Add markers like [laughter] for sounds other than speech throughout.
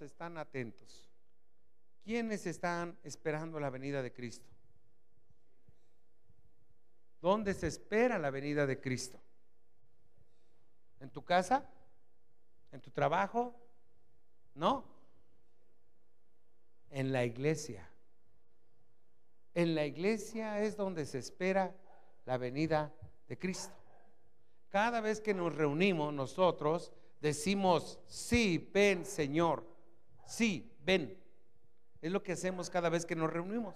están atentos? ¿Quiénes están esperando la venida de Cristo? ¿Dónde se espera la venida de Cristo? ¿En tu casa? ¿En tu trabajo? No. En la iglesia. En la iglesia es donde se espera la venida de Cristo. Cada vez que nos reunimos nosotros decimos, sí, ven Señor, sí, ven. Es lo que hacemos cada vez que nos reunimos.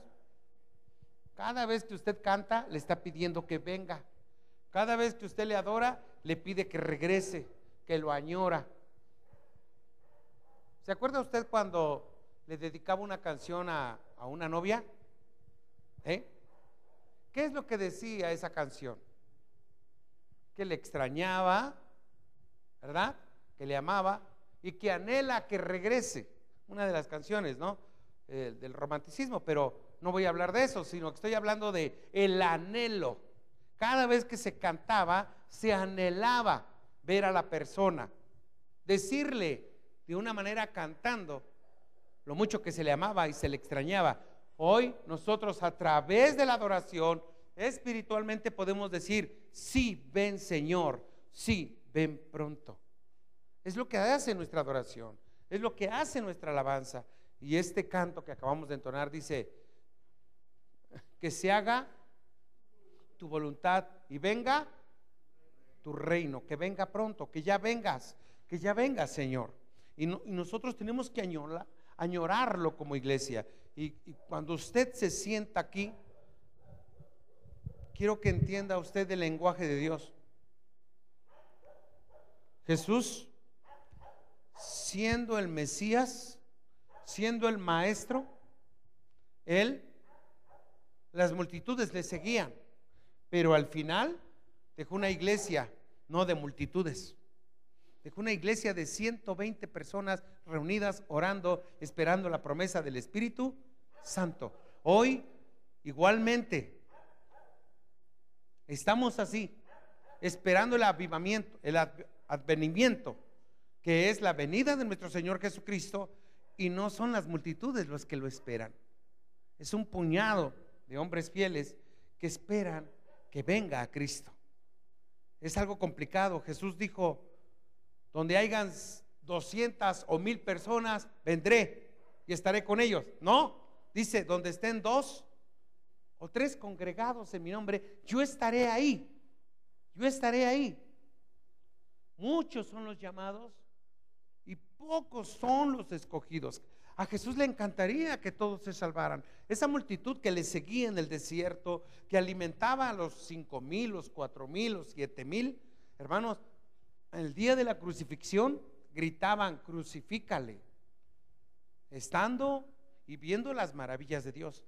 Cada vez que usted canta, le está pidiendo que venga. Cada vez que usted le adora, le pide que regrese, que lo añora. ¿Se acuerda usted cuando le dedicaba una canción a, una novia? ¿Eh? ¿Qué es lo que decía esa canción? Que le extrañaba, ¿verdad? Que le amaba y que anhela que regrese. Una de las canciones, ¿no? Eh, del romanticismo, pero no voy a hablar de eso, sino que estoy hablando de el anhelo. Cada vez que se cantaba, se anhelaba ver a la persona, decirle de una manera cantando lo mucho que se le amaba y se le extrañaba. Hoy nosotros a través de la adoración espiritualmente podemos decir, sí, ven Señor, sí, ven pronto. Es lo que hace nuestra adoración, es lo que hace nuestra alabanza. Y este canto que acabamos de entonar dice, que se haga tu voluntad y venga tu reino, que venga pronto, que ya vengas, que ya vengas, Señor. Y, nosotros tenemos que añorarlo como iglesia. Y, y cuando usted se sienta aquí, quiero que entienda usted el lenguaje de Dios. Jesús, siendo el Mesías, siendo el maestro, él, las multitudes le seguían, pero al final dejó una iglesia no de multitudes. Dejó una iglesia de 120 personas reunidas orando, esperando la promesa del Espíritu Santo. Hoy, igualmente, estamos así, esperando el avivamiento, el advenimiento, que es la venida de nuestro Señor Jesucristo y no son las multitudes los que lo esperan. Es un puñado de hombres fieles que esperan que venga a Cristo. Es algo complicado. Jesús dijo, donde hayan 200 o mil personas, vendré y estaré con ellos. No, dice, donde estén dos o tres congregados en mi nombre, yo estaré ahí. Yo estaré ahí. Muchos son los llamados, pocos son los escogidos. A Jesús le encantaría que todos se salvaran. Esa multitud que le seguía en el desierto, que alimentaba a los cinco mil, los cuatro mil, los siete mil, hermanos, el día de la crucifixión gritaban, crucifícale, estando y viendo las maravillas de Dios.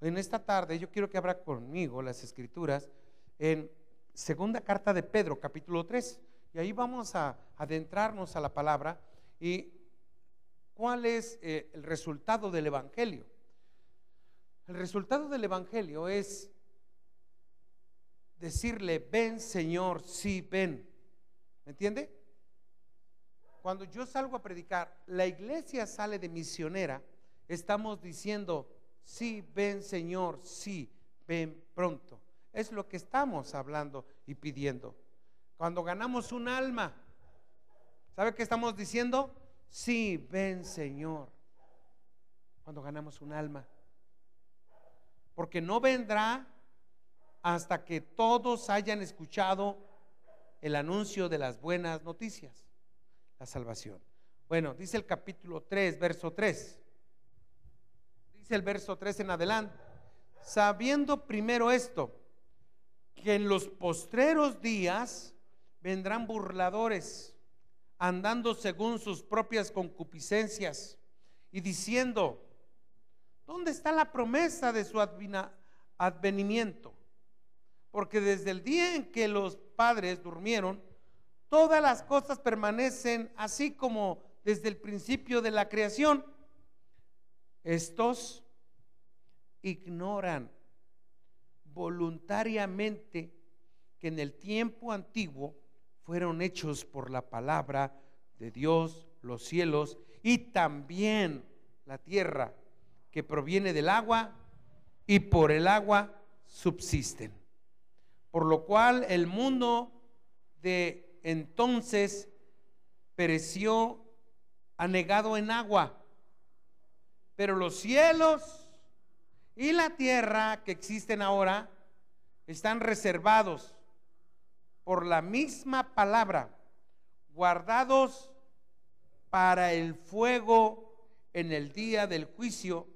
En esta tarde yo quiero que abra conmigo las escrituras en segunda carta de Pedro, capítulo 3. Y ahí vamos a adentrarnos a la palabra y cuál es eh, el resultado del Evangelio. El resultado del Evangelio es decirle, ven Señor, sí, ven. ¿Me entiende? Cuando yo salgo a predicar, la iglesia sale de misionera, estamos diciendo, sí, ven Señor, sí, ven pronto. Es lo que estamos hablando y pidiendo. Cuando ganamos un alma, ¿sabe qué estamos diciendo? Sí, ven Señor. Cuando ganamos un alma. Porque no vendrá hasta que todos hayan escuchado el anuncio de las buenas noticias, la salvación. Bueno, dice el capítulo 3, verso 3. Dice el verso 3 en adelante. Sabiendo primero esto, que en los postreros días vendrán burladores, andando según sus propias concupiscencias y diciendo, ¿dónde está la promesa de su advenimiento? Porque desde el día en que los padres durmieron, todas las cosas permanecen así como desde el principio de la creación. Estos ignoran voluntariamente que en el tiempo antiguo fueron hechos por la palabra de Dios los cielos y también la tierra que proviene del agua y por el agua subsisten. Por lo cual el mundo de entonces pereció anegado en agua, pero los cielos y la tierra que existen ahora están reservados por la misma palabra, guardados para el fuego en el día del juicio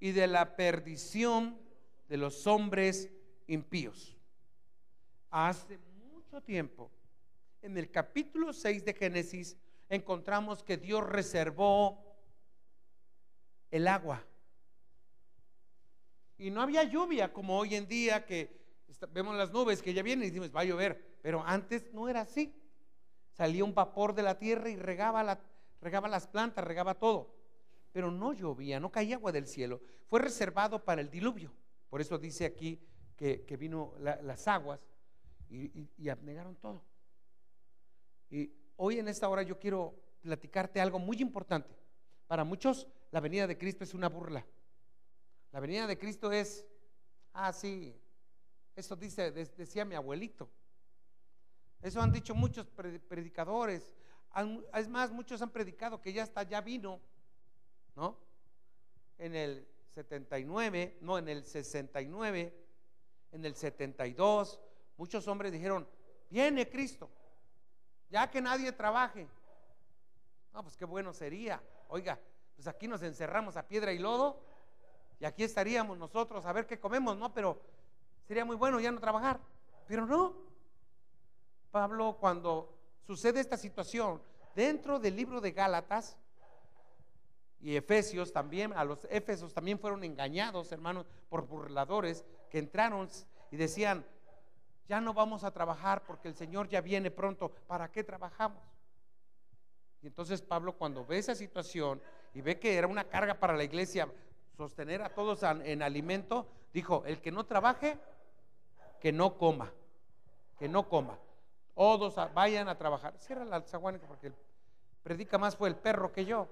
y de la perdición de los hombres impíos. Hace mucho tiempo, en el capítulo 6 de Génesis, encontramos que Dios reservó el agua. Y no había lluvia como hoy en día que vemos las nubes que ya vienen y decimos va a llover. Pero antes no era así. Salía un vapor de la tierra y regaba, la, regaba las plantas, regaba todo. Pero no llovía, no caía agua del cielo. Fue reservado para el diluvio. Por eso dice aquí que, vino las aguas y, y abnegaron todo. Y hoy en esta hora yo quiero platicarte algo muy importante. Para muchos la venida de Cristo es una burla. La venida de Cristo es, ah, sí, eso dice, decía mi abuelito. Eso han dicho muchos predicadores. Es más, muchos han predicado que ya está, ya vino, ¿no? En el 79, no, en el 69, en el 72, muchos hombres dijeron, viene Cristo, ya que nadie trabaje. No, pues qué bueno sería. Oiga, pues aquí nos encerramos a piedra y lodo y aquí estaríamos nosotros a ver qué comemos, ¿no? Pero sería muy bueno ya no trabajar. Pero no. Pablo, cuando sucede esta situación dentro del libro de Gálatas y Efesios también, a los Efesios también fueron engañados, hermanos, por burladores que entraron y decían, ya no vamos a trabajar porque el Señor ya viene pronto, ¿para qué trabajamos? Y entonces Pablo cuando ve esa situación y ve que era una carga para la iglesia sostener a todos en alimento, dijo, el que no trabaje, que no coma, que no coma. Todos vayan a trabajar. Cierra la zaguánica porque predica más fue el perro que yo.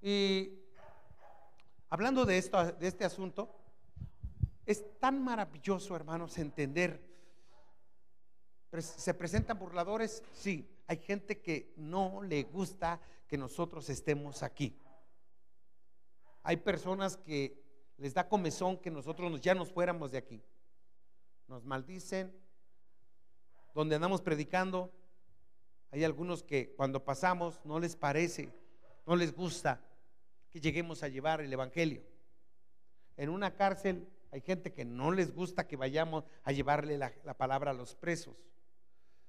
Y hablando de esto, de este asunto, es tan maravilloso, hermanos, entender ¿Se presentan burladores? Sí. Hay gente que no le gusta que nosotros estemos aquí. Hay personas que les da comezón que nosotros ya nos fuéramos de aquí. Nos maldicen. Donde andamos predicando, hay algunos que cuando pasamos no les parece, no les gusta que lleguemos a llevar el Evangelio. En una cárcel hay gente que no les gusta que vayamos a llevarle la, la palabra a los presos.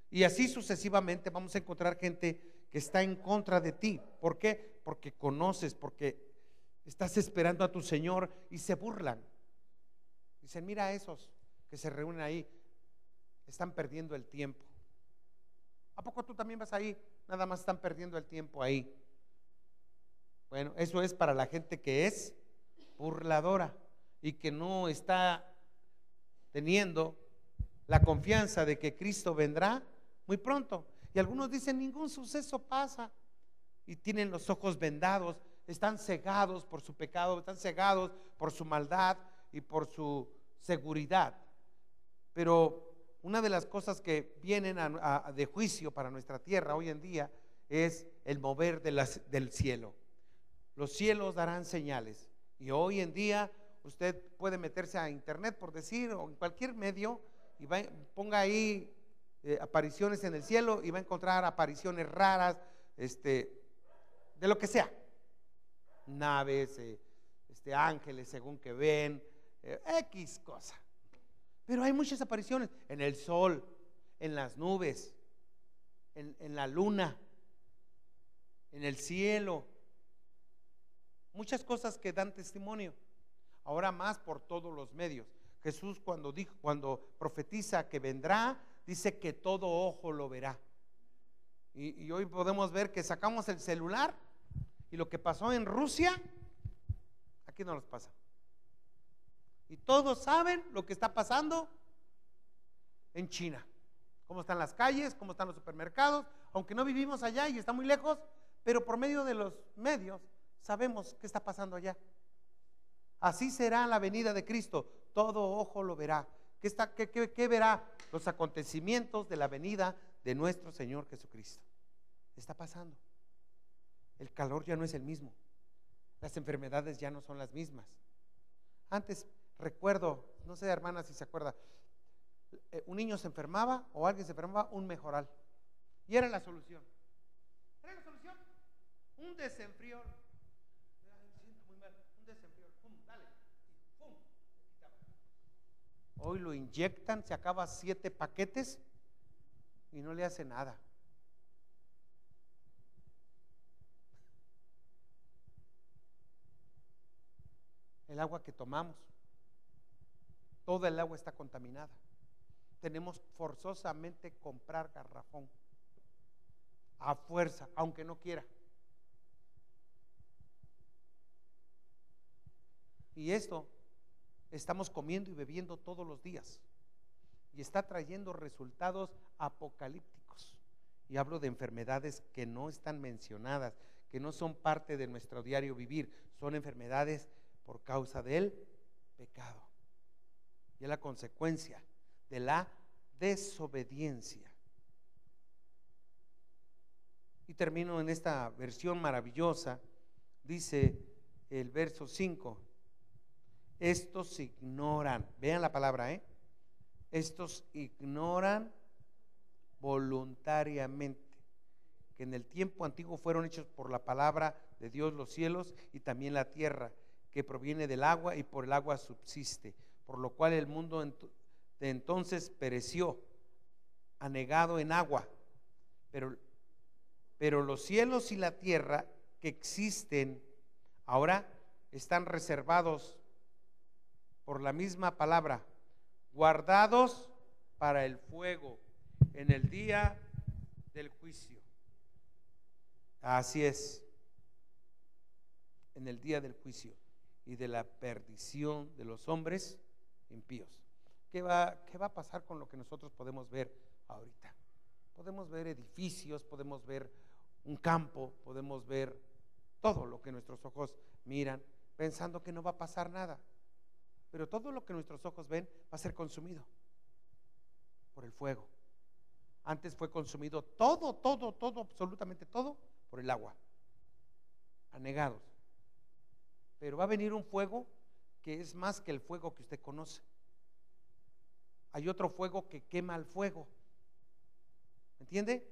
Y así sucesivamente vamos a encontrar gente que está en contra de ti. ¿Por qué? Porque conoces, porque estás esperando a tu Señor y se burlan. Dicen, mira a esos que se reúnen ahí, están perdiendo el tiempo. ¿A poco tú también vas ahí? Nada más están perdiendo el tiempo ahí. Bueno, eso es para la gente que es burladora y que no está teniendo la confianza de que Cristo vendrá muy pronto. Y algunos dicen, ningún suceso pasa. Y tienen los ojos vendados, están cegados por su pecado, están cegados por su maldad y por su seguridad. Pero una de las cosas que vienen de juicio para nuestra tierra hoy en día es el mover del cielo. Los cielos darán señales. Y hoy en día usted puede meterse a internet, por decir, o en cualquier medio, y ponga ahí eh, apariciones en el cielo y va a encontrar apariciones raras, este, de lo que sea. Naves, eh, este, ángeles según que ven, eh, X cosa. Pero hay muchas apariciones en el sol, en las nubes, en, en la luna, en el cielo. Muchas cosas que dan testimonio. Ahora más por todos los medios. Jesús cuando dijo, cuando profetiza que vendrá, dice que todo ojo lo verá. Y, hoy podemos ver que sacamos el celular y lo que pasó en Rusia, aquí no nos pasa. Y todos saben lo que está pasando en China. cómo están las calles, cómo están los supermercados, aunque no vivimos allá y está muy lejos, pero por medio de los medios sabemos qué está pasando allá. Así será la venida de Cristo, todo ojo lo verá. ¿Qué, está, qué verá? Los acontecimientos de la venida de nuestro Señor Jesucristo. Está pasando. El calor ya no es el mismo. Las enfermedades ya no son las mismas. Antes recuerdo, no sé hermana si se acuerda, eh, un niño se enfermaba o alguien se enfermaba, un mejoral. Y era la solución. Era la solución. Un desenfrior. Un desenfrior. Pum, dale. Pum. Hoy lo inyectan, se acaba siete paquetes y no le hace nada. El agua que tomamos, toda el agua está contaminada tenemos forzosamente comprar garrafón. A fuerza, aunque no quiera. Y esto estamos comiendo y bebiendo todos los días. Y está trayendo resultados apocalípticos. Y hablo de enfermedades que no están mencionadas, que no son parte de nuestro diario vivir. Son enfermedades por causa del pecado. Y es la consecuencia de la desobediencia. Y termino en esta versión maravillosa, dice el verso 5, estos ignoran, vean la palabra, ¿eh? Estos ignoran voluntariamente que en el tiempo antiguo fueron hechos por la palabra de Dios los cielos y también la tierra, que proviene del agua y por el agua subsiste, por lo cual el mundo de entonces pereció, anegado en agua. Pero, pero los cielos y la tierra que existen ahora están reservados por la misma palabra, guardados para el fuego en el día del juicio. Así es, en el día del juicio y de la perdición de los hombres impíos. ¿Qué va, ¿Qué va a pasar con lo que nosotros podemos ver ahorita? Podemos ver edificios, podemos ver un campo, podemos ver todo lo que nuestros ojos miran, pensando que no va a pasar nada. Pero todo lo que nuestros ojos ven va a ser consumido por el fuego. Antes fue consumido todo, todo, todo, absolutamente todo por el agua. Anegados. Pero va a venir un fuego que es más que el fuego que usted conoce hay otro fuego que quema el fuego. ¿Me entiende?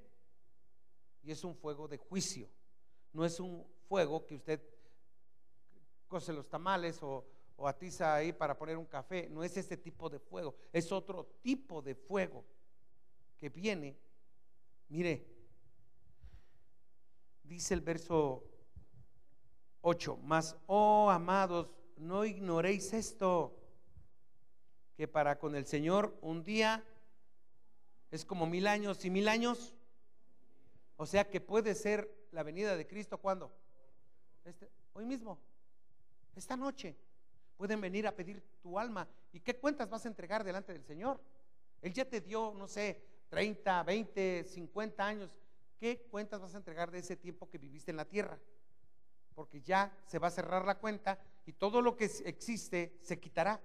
Y es un fuego de juicio. No es un fuego que usted cose los tamales o, o atiza ahí para poner un café. No es ese tipo de fuego. Es otro tipo de fuego que viene. Mire, dice el verso 8, mas, oh amados, no ignoréis esto que para con el Señor un día es como mil años y mil años. O sea que puede ser la venida de Cristo cuando? Este, hoy mismo, esta noche. Pueden venir a pedir tu alma. ¿Y qué cuentas vas a entregar delante del Señor? Él ya te dio, no sé, 30, 20, 50 años. ¿Qué cuentas vas a entregar de ese tiempo que viviste en la tierra? Porque ya se va a cerrar la cuenta y todo lo que existe se quitará,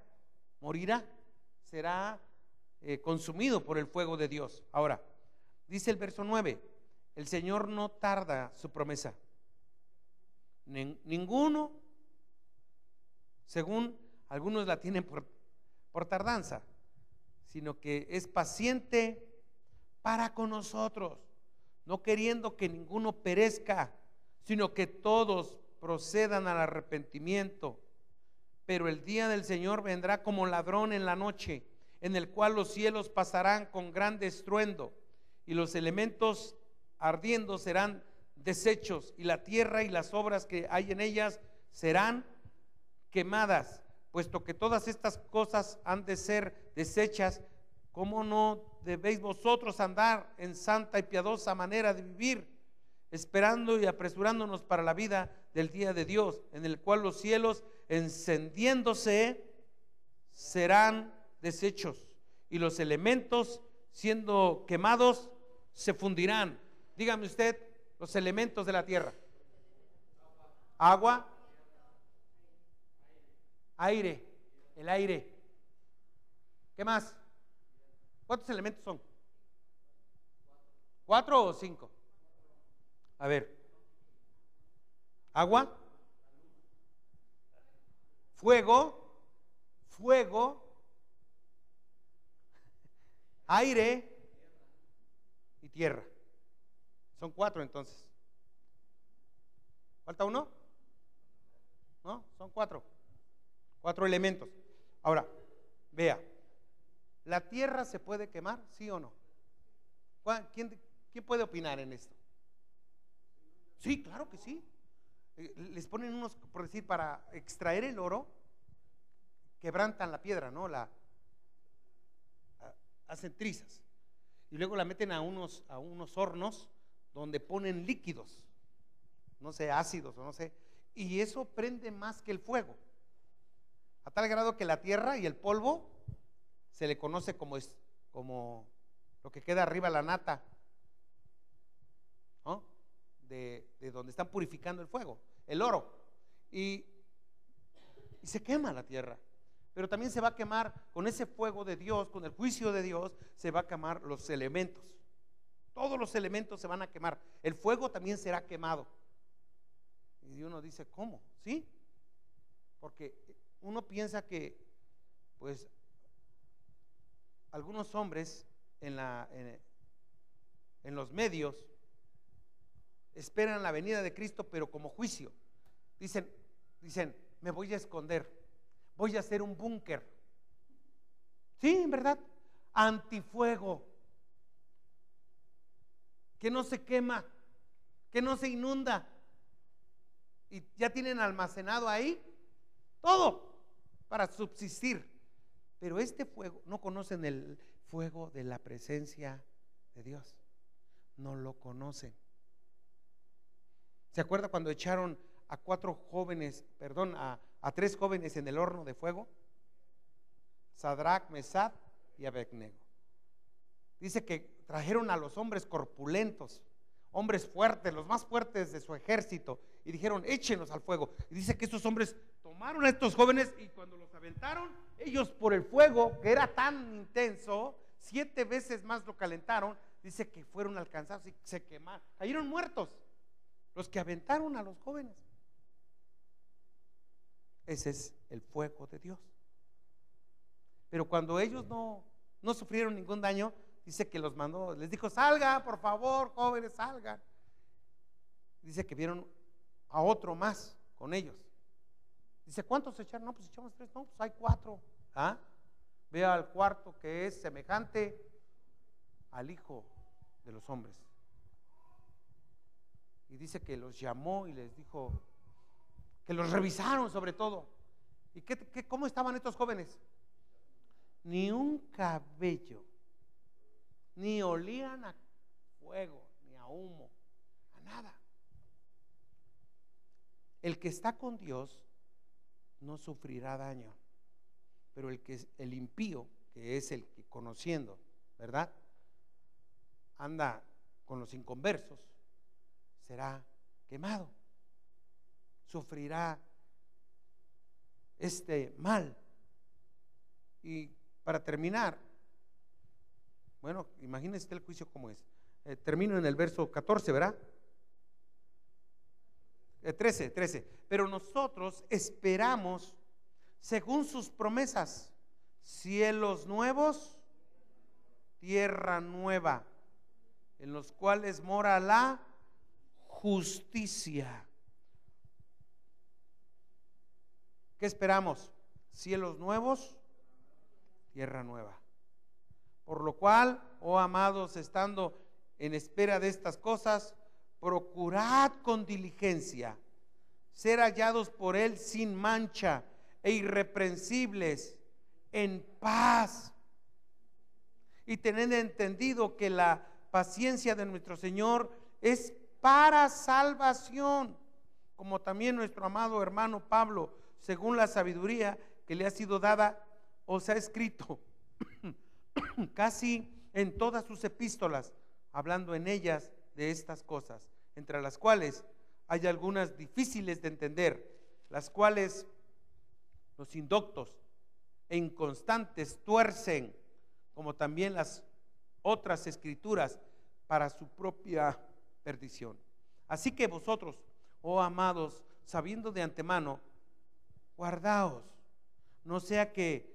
morirá será eh, consumido por el fuego de Dios. Ahora, dice el verso 9, el Señor no tarda su promesa. ninguno, según algunos la tienen por, por tardanza, sino que es paciente para con nosotros, no queriendo que ninguno perezca, sino que todos procedan al arrepentimiento. Pero el día del Señor vendrá como ladrón en la noche, en el cual los cielos pasarán con gran estruendo y los elementos ardiendo serán deshechos y la tierra y las obras que hay en ellas serán quemadas, puesto que todas estas cosas han de ser deshechas, ¿cómo no debéis vosotros andar en santa y piadosa manera de vivir, esperando y apresurándonos para la vida del día de Dios, en el cual los cielos encendiéndose serán deshechos y los elementos siendo quemados, se fundirán. Dígame usted los elementos de la tierra. Agua, aire, el aire. ¿Qué más? ¿Cuántos elementos son? ¿Cuatro o cinco? A ver. Agua, fuego, fuego, aire y tierra. Son cuatro entonces. ¿Falta uno? ¿No? Son cuatro. Cuatro elementos. Ahora, vea, ¿la tierra se puede quemar? ¿Sí o no? ¿Quién, quién puede opinar en esto? Sí, claro que sí. Eh, les ponen unos, por decir, para extraer el oro, quebrantan la piedra, ¿no? La, hacen trizas. Y luego la meten a unos, a unos hornos donde ponen líquidos, no sé, ácidos o no sé. Y eso prende más que el fuego. A tal grado que la tierra y el polvo se le conoce como, es, como lo que queda arriba la nata. De, donde están purificando el fuego, el oro. Y, y se quema la tierra. Pero también se va a quemar con ese fuego de Dios, con el juicio de Dios, se va a quemar los elementos. Todos los elementos se van a quemar. El fuego también será quemado. Y uno dice, ¿cómo? ¿Sí? Porque uno piensa que, pues, algunos hombres en, la, en, los medios esperan la venida de Cristo, pero como juicio. Dicen, dicen, me voy a esconder, voy a hacer un búnker. Sí, en verdad, antifuego, que no se quema, que no se inunda. Y ya tienen almacenado ahí todo para subsistir. Pero este fuego, no conocen el fuego de la presencia de Dios. No lo conocen. ¿Se acuerda cuando echaron a cuatro jóvenes, perdón, a, tres jóvenes en el horno de fuego? Sadrach, Mesad y Abednego. Dice que trajeron a los hombres corpulentos, hombres fuertes, los más fuertes de su ejército, y dijeron, échenos al fuego. Y dice que estos hombres tomaron a estos jóvenes y cuando los aventaron, ellos por el fuego, que era tan intenso, siete veces más lo calentaron, dice que fueron alcanzados y se quemaron, cayeron muertos los que aventaron a los jóvenes. Ese es el fuego de Dios. Pero cuando ellos no, no sufrieron ningún daño, dice que los mandó, les dijo, salgan, por favor, jóvenes, salgan. Dice que vieron a otro más con ellos. Dice, ¿cuántos echaron? No, pues echamos tres, no, pues hay cuatro. ¿Ah? Al cuarto que es semejante al Hijo de los hombres. Y dice que los llamó y les dijo que los revisaron sobre todo. ¿Y qué, cómo estaban estos jóvenes? Ni un cabello, ni olían a fuego, ni a humo, a nada. El que está con Dios no sufrirá daño. Pero el que es el impío, que es el que conociendo, ¿verdad? Anda con los inconversos, será quemado. Sufrirá este mal. Y para terminar, bueno, imagínese el juicio como es. Eh, termino en el verso 14, ¿verdad? 13, eh, 13. Pero nosotros esperamos según sus promesas, cielos nuevos, tierra nueva, en los cuales mora la justicia. ¿Qué esperamos? Cielos nuevos, tierra nueva. Por lo cual, oh amados, estando en espera de estas cosas, procurad con diligencia ser hallados por Él sin mancha e irreprensibles en paz. Y tener entendido que la paciencia de nuestro Señor es para salvación, como también nuestro amado hermano Pablo, según la sabiduría que le ha sido dada, os ha escrito, [coughs] casi en todas sus epístolas, hablando en ellas de estas cosas, entre las cuales hay algunas difíciles de entender, las cuales los indoctos e inconstantes tuercen, como también las otras escrituras, para su propia perdición. Así que vosotros, oh amados, sabiendo de antemano, guardaos, no sea que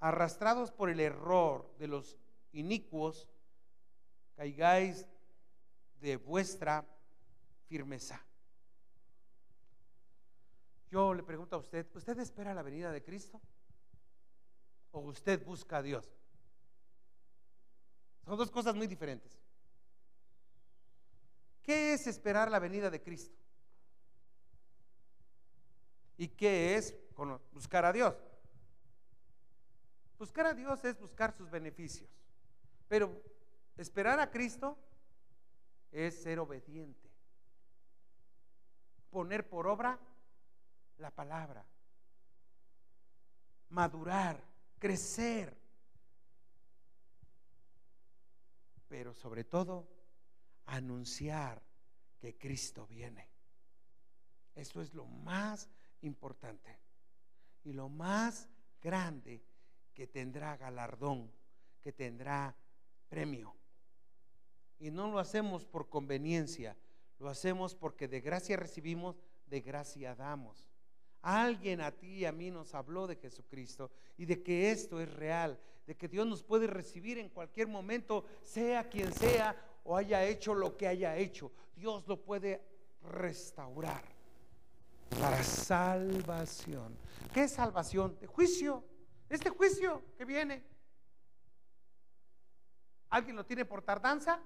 arrastrados por el error de los inicuos, caigáis de vuestra firmeza. Yo le pregunto a usted, ¿usted espera la venida de Cristo? ¿O usted busca a Dios? Son dos cosas muy diferentes. ¿Qué es esperar la venida de Cristo? ¿Y qué es buscar a Dios? Buscar a Dios es buscar sus beneficios. Pero esperar a Cristo es ser obediente. Poner por obra la palabra. Madurar, crecer. Pero sobre todo, anunciar que Cristo viene. Eso es lo más importante y lo más grande que tendrá galardón, que tendrá premio. Y no lo hacemos por conveniencia, lo hacemos porque de gracia recibimos, de gracia damos. Alguien a ti y a mí nos habló de Jesucristo y de que esto es real, de que Dios nos puede recibir en cualquier momento, sea quien sea o haya hecho lo que haya hecho. Dios lo puede restaurar para salvación. ¿Qué es salvación? De juicio. Este juicio que viene. ¿Alguien lo tiene por tardanza?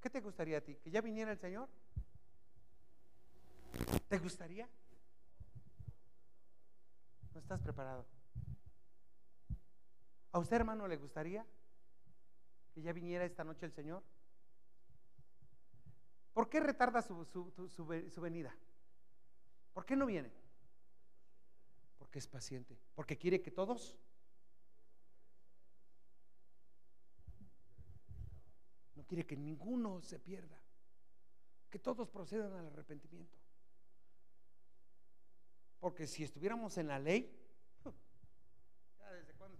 ¿Qué te gustaría a ti? ¿Que ya viniera el Señor? ¿Te gustaría? No estás preparado. ¿A usted, hermano, le gustaría que ya viniera esta noche el Señor? ¿Por qué retarda su, venida? ¿Por qué no viene? Porque es paciente. Porque quiere que todos no quiere que ninguno se pierda, que todos procedan al arrepentimiento. Porque si estuviéramos en la ley,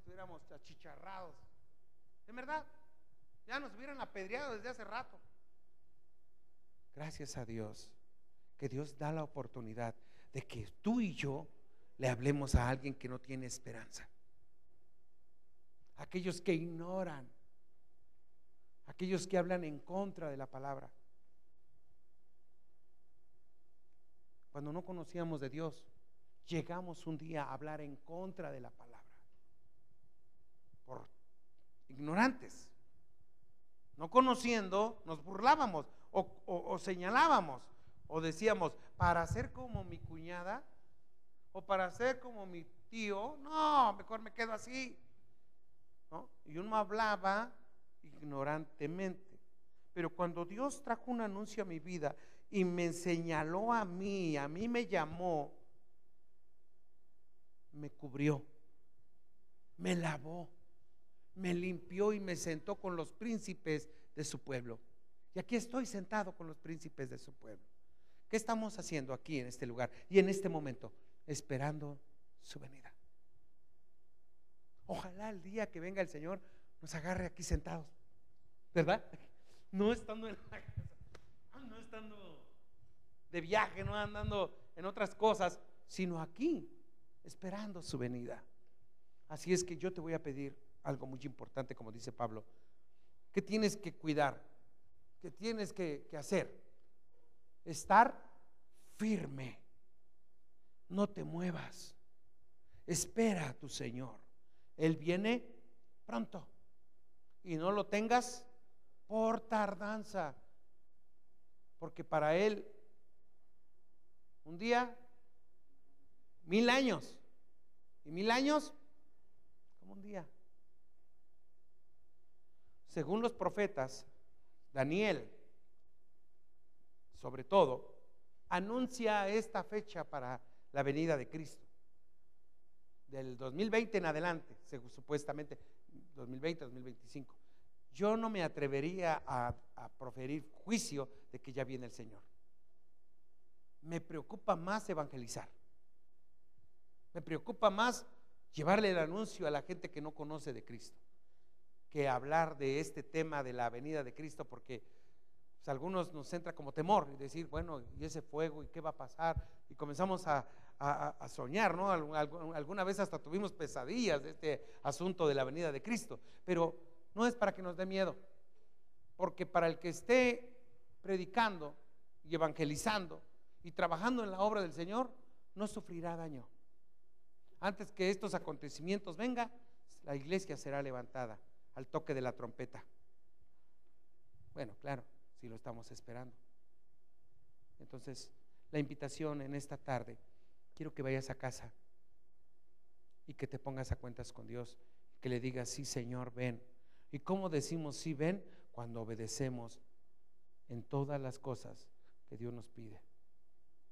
estuviéramos achicharrados, de verdad, ya nos hubieran apedreado desde hace rato. Gracias a Dios, que Dios da la oportunidad de que tú y yo le hablemos a alguien que no tiene esperanza. Aquellos que ignoran, aquellos que hablan en contra de la palabra. Cuando no conocíamos de Dios, llegamos un día a hablar en contra de la palabra. Por ignorantes. No conociendo, nos burlábamos o, señalábamos o decíamos, para ser como mi cuñada o para ser como mi tío, no, mejor me quedo así. Y uno hablaba ignorantemente. Pero cuando Dios trajo un anuncio a mi vida y me señaló a mí, a mí me llamó, me cubrió, me lavó, me limpió y me sentó con los príncipes de su pueblo. Y aquí estoy sentado con los príncipes de su pueblo. ¿Qué estamos haciendo aquí en este lugar y en este momento? Esperando su venida. Ojalá el día que venga el Señor nos agarre aquí sentados. ¿Verdad? No estando en la casa, no estando de viaje, no andando en otras cosas, sino aquí, esperando su venida. Así es que yo te voy a pedir algo muy importante, como dice Pablo, que tienes que cuidar, que tienes que, hacer. Estar firme. No te muevas. Espera a tu Señor. Él viene pronto. Y no lo tengas por tardanza. Porque para Él, un día, mil años. Y mil años, como un día. Según los profetas, Daniel, sobre todo, anuncia esta fecha para la venida de Cristo. del 2020 en adelante, supuestamente 2020, 2025, yo no me atrevería a proferir juicio de que ya viene el Señor. Me preocupa más evangelizar. Me preocupa más llevarle el anuncio a la gente que no conoce de Cristo que hablar de este tema de la venida de Cristo porque pues, algunos nos entra como temor y decir, bueno, ¿y ese fuego? ¿Y qué va a pasar? Y comenzamos a, a, soñar, ¿no? Alguna vez hasta tuvimos pesadillas de este asunto de la venida de Cristo, pero no es para que nos dé miedo, porque para el que esté predicando y evangelizando y trabajando en la obra del Señor, no sufrirá daño. Antes que estos acontecimientos vengan, la iglesia será levantada al toque de la trompeta. Bueno, claro, si lo estamos esperando. Entonces, la invitación en esta tarde, quiero que vayas a casa y que te pongas a cuentas con Dios, que le digas, sí Señor, ven. ¿Y cómo decimos sí ven? Cuando obedecemos en todas las cosas que Dios nos pide.